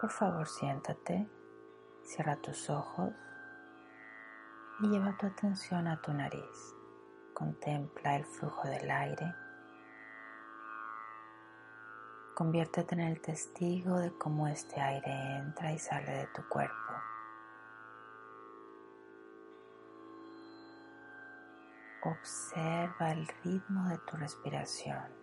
Por favor, siéntate, cierra tus ojos y lleva tu atención a tu nariz. Contempla el flujo del aire. Conviértete en el testigo de cómo este aire entra y sale de tu cuerpo. Observa el ritmo de tu respiración.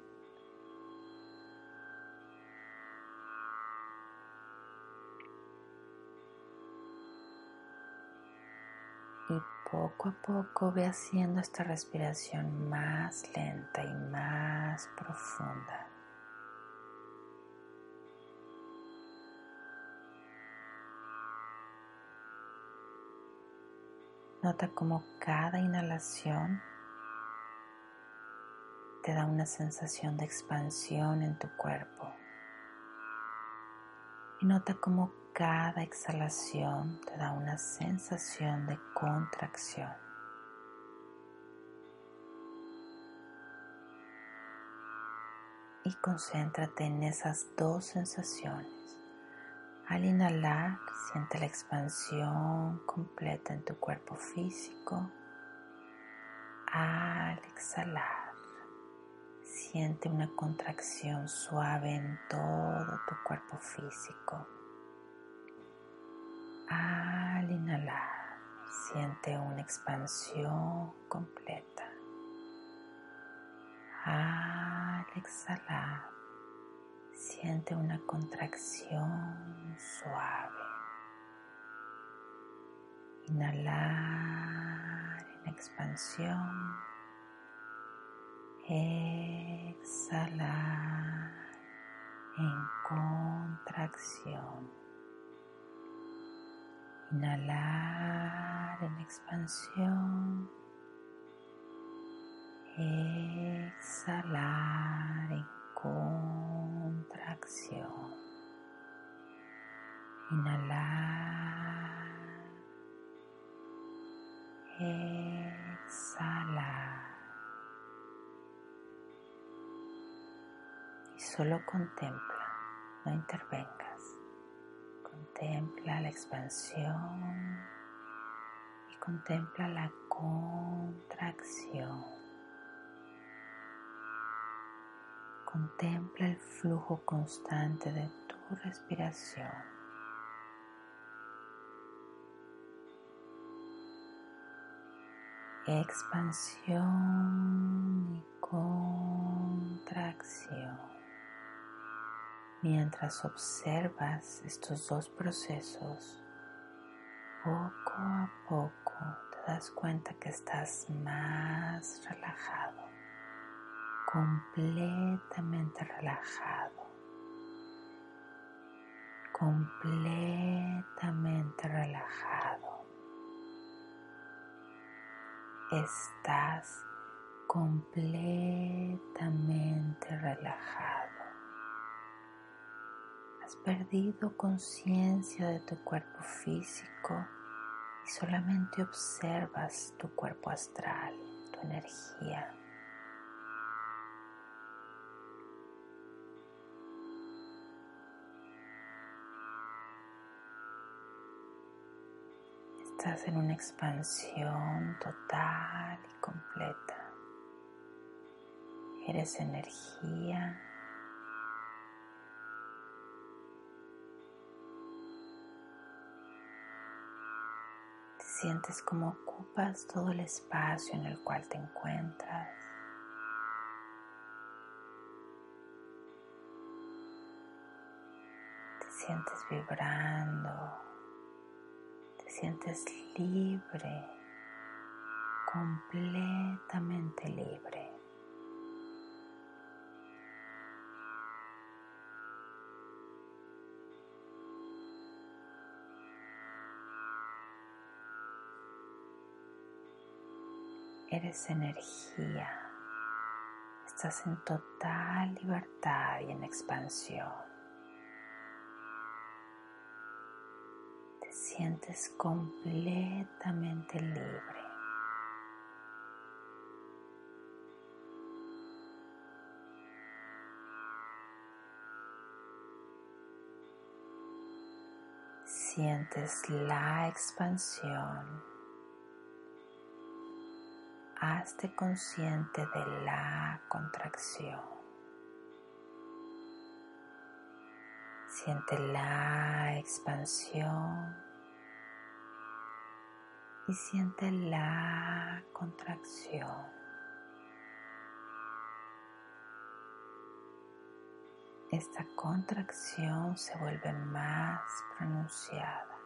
Poco a poco ve haciendo esta respiración más lenta y más profunda. Nota cómo cada inhalación te da una sensación de expansión en tu cuerpo. Y nota cómo cada exhalación te da una sensación de contracción. Y concéntrate en esas dos sensaciones. Al inhalar, siente la expansión completa en tu cuerpo físico. Al exhalar, siente una contracción suave en todo tu cuerpo físico. Al inhalar, siente una expansión completa. Al exhalar, Siente una contracción suave. Inhalar en expansión. Exhalar en contracción. Inhalar en expansión. Exhalar en contracción. Inhalar. Exhalar. Y solo contempla, no intervengas. Contempla la expansión contempla la contracción. Contempla el flujo constante de tu respiración. Expansión y contracción. Mientras observas estos dos procesos, poco a poco te das cuenta que estás más relajado completamente relajado, completamente relajado. Estás completamente relajado. Has perdido conciencia de tu cuerpo físico solamente observas tu cuerpo astral, tu energía. Estás en una expansión total y completa. Eres energía. Sientes como ocupas todo el espacio en el cual te encuentras. Te sientes vibrando sientes libre, completamente libre. Eres energía. Estás en total libertad y en expansión. sientes completamente libre. sientes la expansión, hazte consciente de la contracción. Siente la expansión y siente la contracción. esta contracción se vuelve más pronunciada.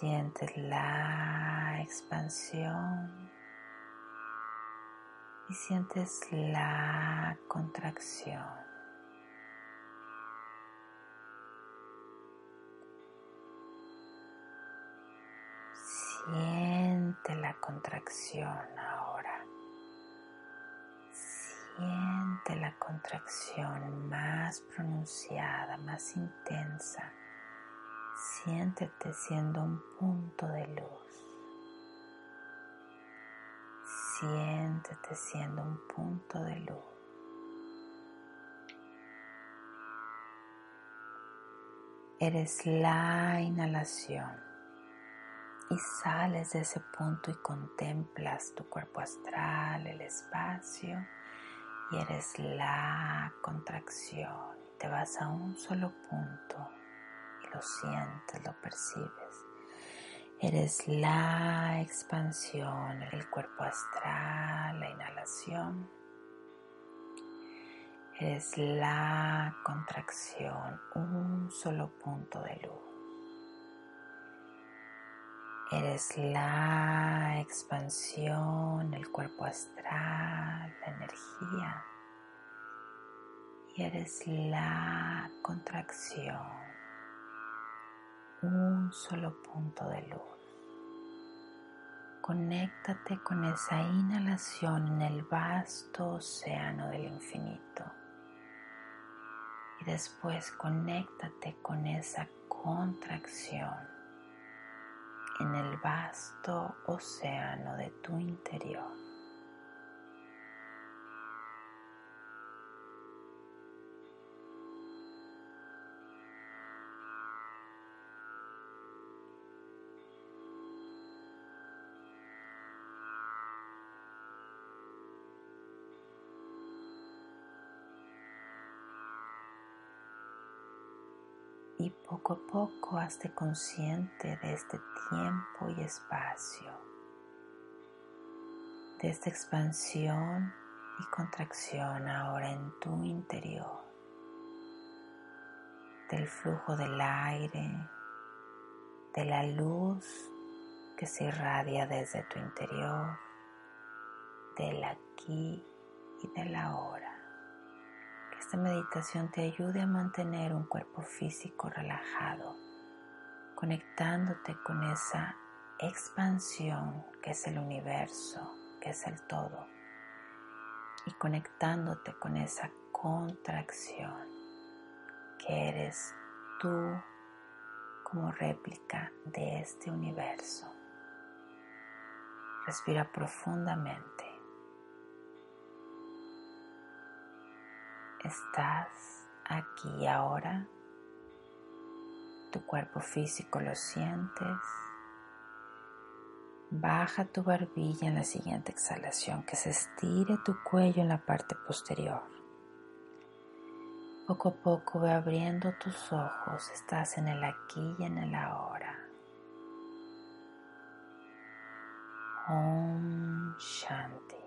Sientes la expansión y sientes la contracción. Siente la contracción ahora. Siente la contracción más pronunciada, más intensa. Siéntete siendo un punto de luz. Siéntete siendo un punto de luz. Eres la inhalación y sales de ese punto y contemplas tu cuerpo astral, el espacio y eres la contracción. Te vas a un solo punto lo sientes, lo percibes. Eres la expansión, el cuerpo astral, la inhalación. Eres la contracción, un solo punto de luz. Eres la expansión, el cuerpo astral, la energía. Y eres la contracción, un solo punto de luz. Conéctate con esa inhalación en el vasto océano del infinito. Y después conéctate con esa contracción en el vasto océano de tu interior. Y poco a poco hazte consciente de este tiempo y espacio, de esta expansión y contracción ahora en tu interior, del flujo del aire, de la luz que se irradia desde tu interior, del aquí y del ahora esta meditación te ayude a mantener un cuerpo físico relajado, conectándote con esa expansión que es el universo, que es el todo, y conectándote con esa contracción que eres tú como réplica de este universo. Respira profundamente. Estás aquí ahora. Tu cuerpo físico lo sientes. Baja tu barbilla en la siguiente exhalación, que se estire tu cuello en la parte posterior. Poco a poco ve abriendo tus ojos, estás en el aquí y en el ahora. Om Shanti.